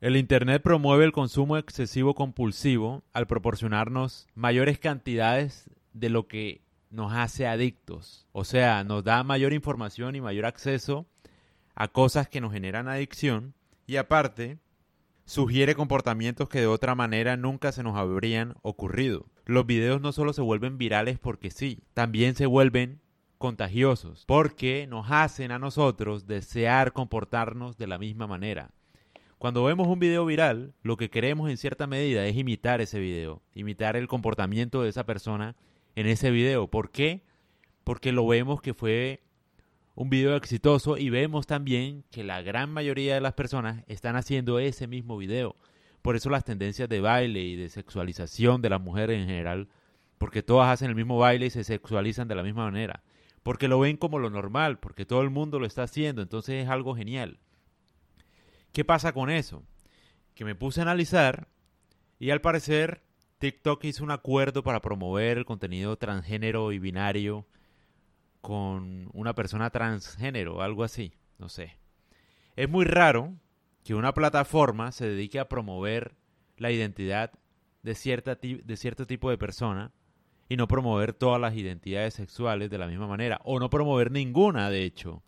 El Internet promueve el consumo excesivo compulsivo al proporcionarnos mayores cantidades de lo que nos hace adictos. O sea, nos da mayor información y mayor acceso a cosas que nos generan adicción y aparte sugiere comportamientos que de otra manera nunca se nos habrían ocurrido. Los videos no solo se vuelven virales porque sí, también se vuelven contagiosos porque nos hacen a nosotros desear comportarnos de la misma manera. Cuando vemos un video viral, lo que queremos en cierta medida es imitar ese video, imitar el comportamiento de esa persona en ese video. ¿Por qué? Porque lo vemos que fue un video exitoso y vemos también que la gran mayoría de las personas están haciendo ese mismo video. Por eso las tendencias de baile y de sexualización de las mujeres en general, porque todas hacen el mismo baile y se sexualizan de la misma manera. Porque lo ven como lo normal, porque todo el mundo lo está haciendo, entonces es algo genial. ¿Qué pasa con eso? Que me puse a analizar y al parecer TikTok hizo un acuerdo para promover el contenido transgénero y binario con una persona transgénero algo así, no sé. Es muy raro que una plataforma se dedique a promover la identidad de, cierta de cierto tipo de persona y no promover todas las identidades sexuales de la misma manera, o no promover ninguna, de hecho,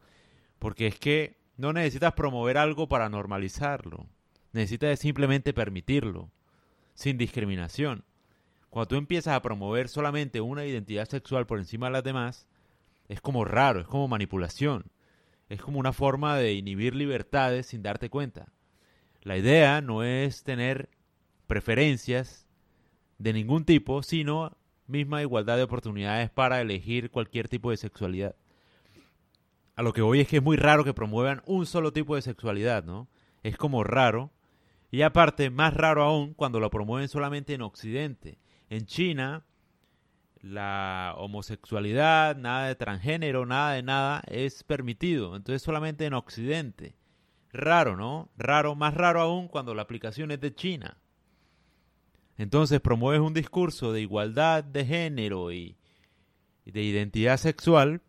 porque es que no necesitas promover algo para normalizarlo, necesitas simplemente permitirlo sin discriminación. Cuando tú empiezas a promover solamente una identidad sexual por encima de las demás, es como raro, es como manipulación. Es como una forma de inhibir libertades sin darte cuenta. La idea no es tener preferencias de ningún tipo, sino misma igualdad de oportunidades para elegir cualquier tipo de sexualidad. A lo que voy es que es muy raro que promuevan un solo tipo de sexualidad, ¿no? Es como raro y aparte, más raro aún cuando lo promueven solamente en Occidente. En China, la homosexualidad, nada de transgénero, nada de nada es permitido. Entonces solamente en Occidente. Raro, ¿no? Raro, más raro aún cuando la aplicación es de China. Entonces promueves un discurso de igualdad de género y, de identidad sexual,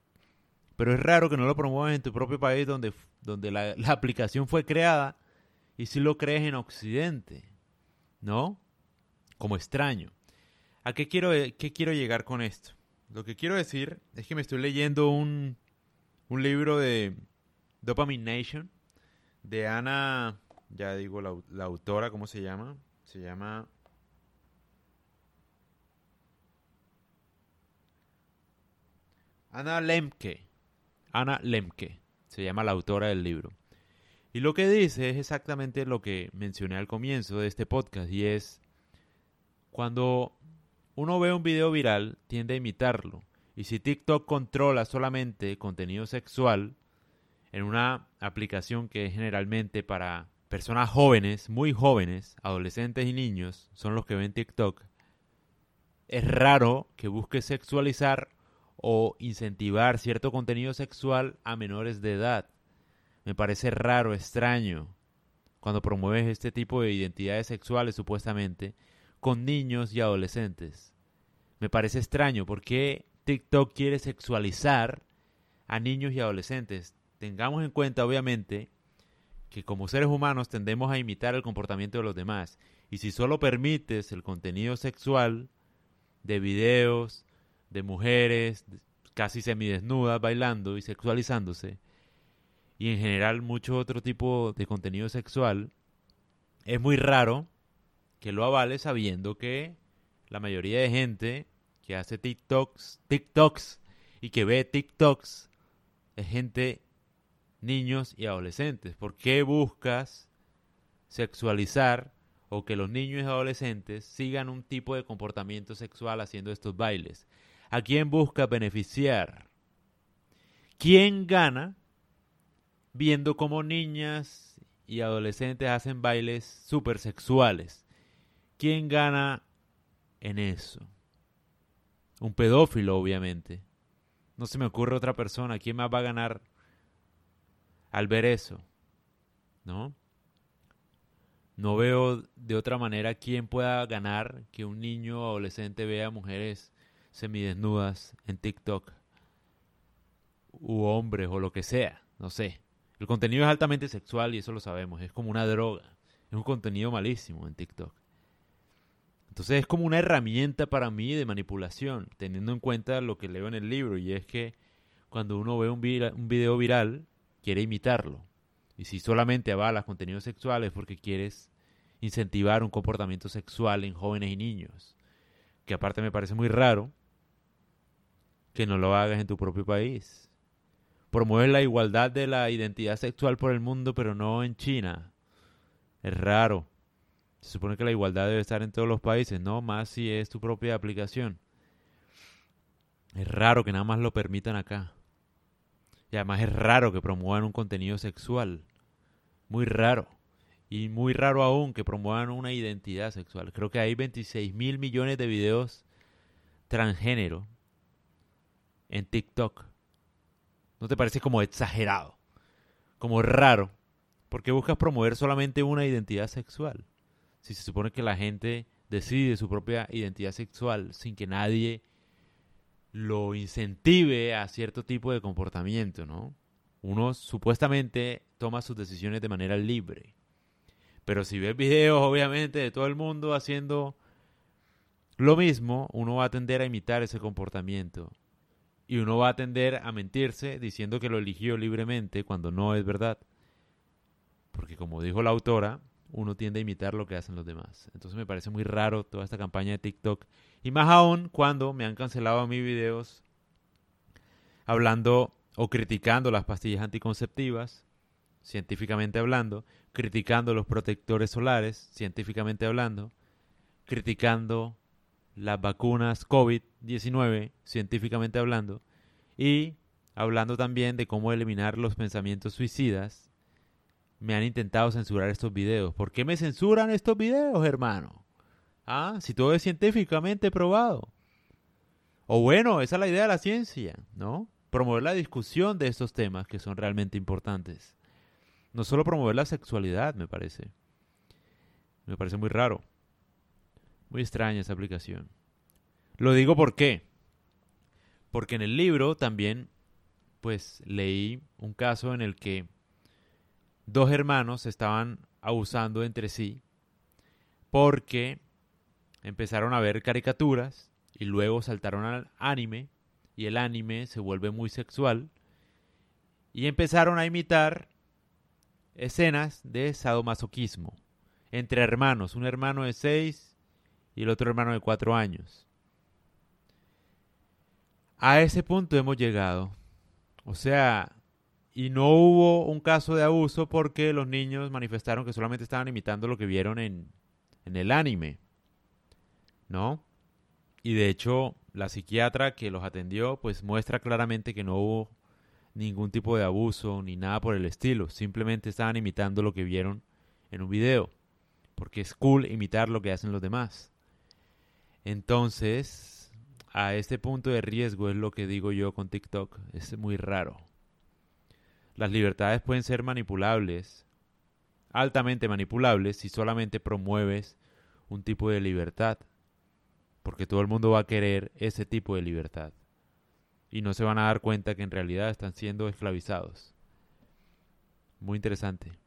pero es raro que no lo promuevas en tu propio país donde, donde la, aplicación fue creada y si lo crees en Occidente, ¿no? Como extraño. ¿A qué quiero, qué quiero llegar con esto? Lo que quiero decir es que me estoy leyendo un, un libro de Dopamine Nation de Ana, ya digo la, la autora, ¿cómo se llama? Se llama Ana Lemke. Ana Lemke se llama la autora del libro. Y lo que dice es exactamente lo que mencioné al comienzo de este podcast y es cuando uno ve un video viral tiende a imitarlo. Y si TikTok controla solamente contenido sexual en una aplicación que es generalmente para personas jóvenes, muy jóvenes, adolescentes y niños, son los que ven TikTok, es raro que busque sexualizar o incentivar cierto contenido sexual a menores de edad. Me parece raro, extraño, cuando promueves este tipo de identidades sexuales supuestamente con niños y adolescentes. Me parece extraño porque TikTok quiere sexualizar a niños y adolescentes. Tengamos en cuenta, obviamente, que como seres humanos tendemos a imitar el comportamiento de los demás. Y si solo permites el contenido sexual de videos, de mujeres casi semidesnudas bailando y sexualizándose, y en general mucho otro tipo de contenido sexual, es muy raro que lo avale sabiendo que la mayoría de gente que hace TikToks, TikToks y que ve TikToks es gente, niños y adolescentes. ¿Por qué buscas sexualizar o que los niños y adolescentes sigan un tipo de comportamiento sexual haciendo estos bailes? ¿A quién busca beneficiar? ¿Quién gana viendo cómo niñas y adolescentes hacen bailes súper sexuales. ¿Quién gana en eso? Un pedófilo, obviamente. No se me ocurre otra persona. ¿Quién más va a ganar al ver eso? ¿No? No veo de otra manera quién pueda ganar que un niño o adolescente vea mujeres semidesnudas en TikTok. U hombres o lo que sea. No sé. El contenido es altamente sexual y eso lo sabemos, es como una droga. Es un contenido malísimo en TikTok. Entonces es como una herramienta para mí de manipulación, teniendo en cuenta lo que leo en el libro, y es que cuando uno ve un, video viral, quiere imitarlo. Y si solamente avalas contenidos sexuales porque quieres incentivar un comportamiento sexual en jóvenes y niños, que aparte me parece muy raro que no lo hagas en tu propio país. Promueves la igualdad de la identidad sexual por el mundo, pero no en China. Es raro. Se supone que la igualdad debe estar en todos los países, no más si es tu propia aplicación. Es raro que nada más lo permitan acá. Y además es raro que promuevan un contenido sexual. Muy raro. Y muy raro aún que promuevan una identidad sexual. Creo que hay 26 mil millones de videos transgénero en TikTok. ¿No te parece como exagerado? Como raro. Porque buscas promover solamente una identidad sexual si se supone que la gente decide su propia identidad sexual sin que nadie lo incentive a cierto tipo de comportamiento, ¿no? Uno supuestamente toma sus decisiones de manera libre. Pero si ves videos, obviamente, de todo el mundo haciendo lo mismo, uno va a tender a imitar ese comportamiento. Y uno va a tender a mentirse diciendo que lo eligió libremente cuando no es verdad. Porque como dijo la autora, uno tiende a imitar lo que hacen los demás. Entonces me parece muy raro toda esta campaña de TikTok. Y más aún cuando me han cancelado mis videos hablando o criticando las pastillas anticonceptivas, científicamente hablando, criticando los protectores solares, científicamente hablando, criticando las vacunas COVID-19, científicamente hablando, y hablando también de cómo eliminar los pensamientos suicidas, me han intentado censurar estos videos. ¿Por qué me censuran estos videos, hermano? Ah, si todo es científicamente probado. O bueno, esa es la idea de la ciencia, ¿no? Promover la discusión de estos temas que son realmente importantes. No solo promover la sexualidad, me parece. Me parece muy raro. Muy extraña esa aplicación. Lo digo por qué. Porque en el libro también, pues, leí un caso en el que dos hermanos estaban abusando entre sí porque empezaron a ver caricaturas y luego saltaron al anime y el anime se vuelve muy sexual y empezaron a imitar escenas de sadomasoquismo entre hermanos, un hermano de seis y el otro hermano de cuatro años. A ese punto hemos llegado. O sea, y no hubo un caso de abuso porque los niños manifestaron que solamente estaban imitando lo que vieron en, en el anime. ¿No? Y de hecho, la psiquiatra que los atendió, pues muestra claramente que no hubo ningún tipo de abuso ni nada por el estilo. Simplemente estaban imitando lo que vieron en un video. Porque es cool imitar lo que hacen los demás. Entonces, a este punto de riesgo es lo que digo yo con TikTok. Es muy raro. Las libertades pueden ser manipulables, altamente manipulables, si solamente promueves un tipo de libertad. Porque todo el mundo va a querer ese tipo de libertad. Y no se van a dar cuenta que en realidad están siendo esclavizados. Muy interesante.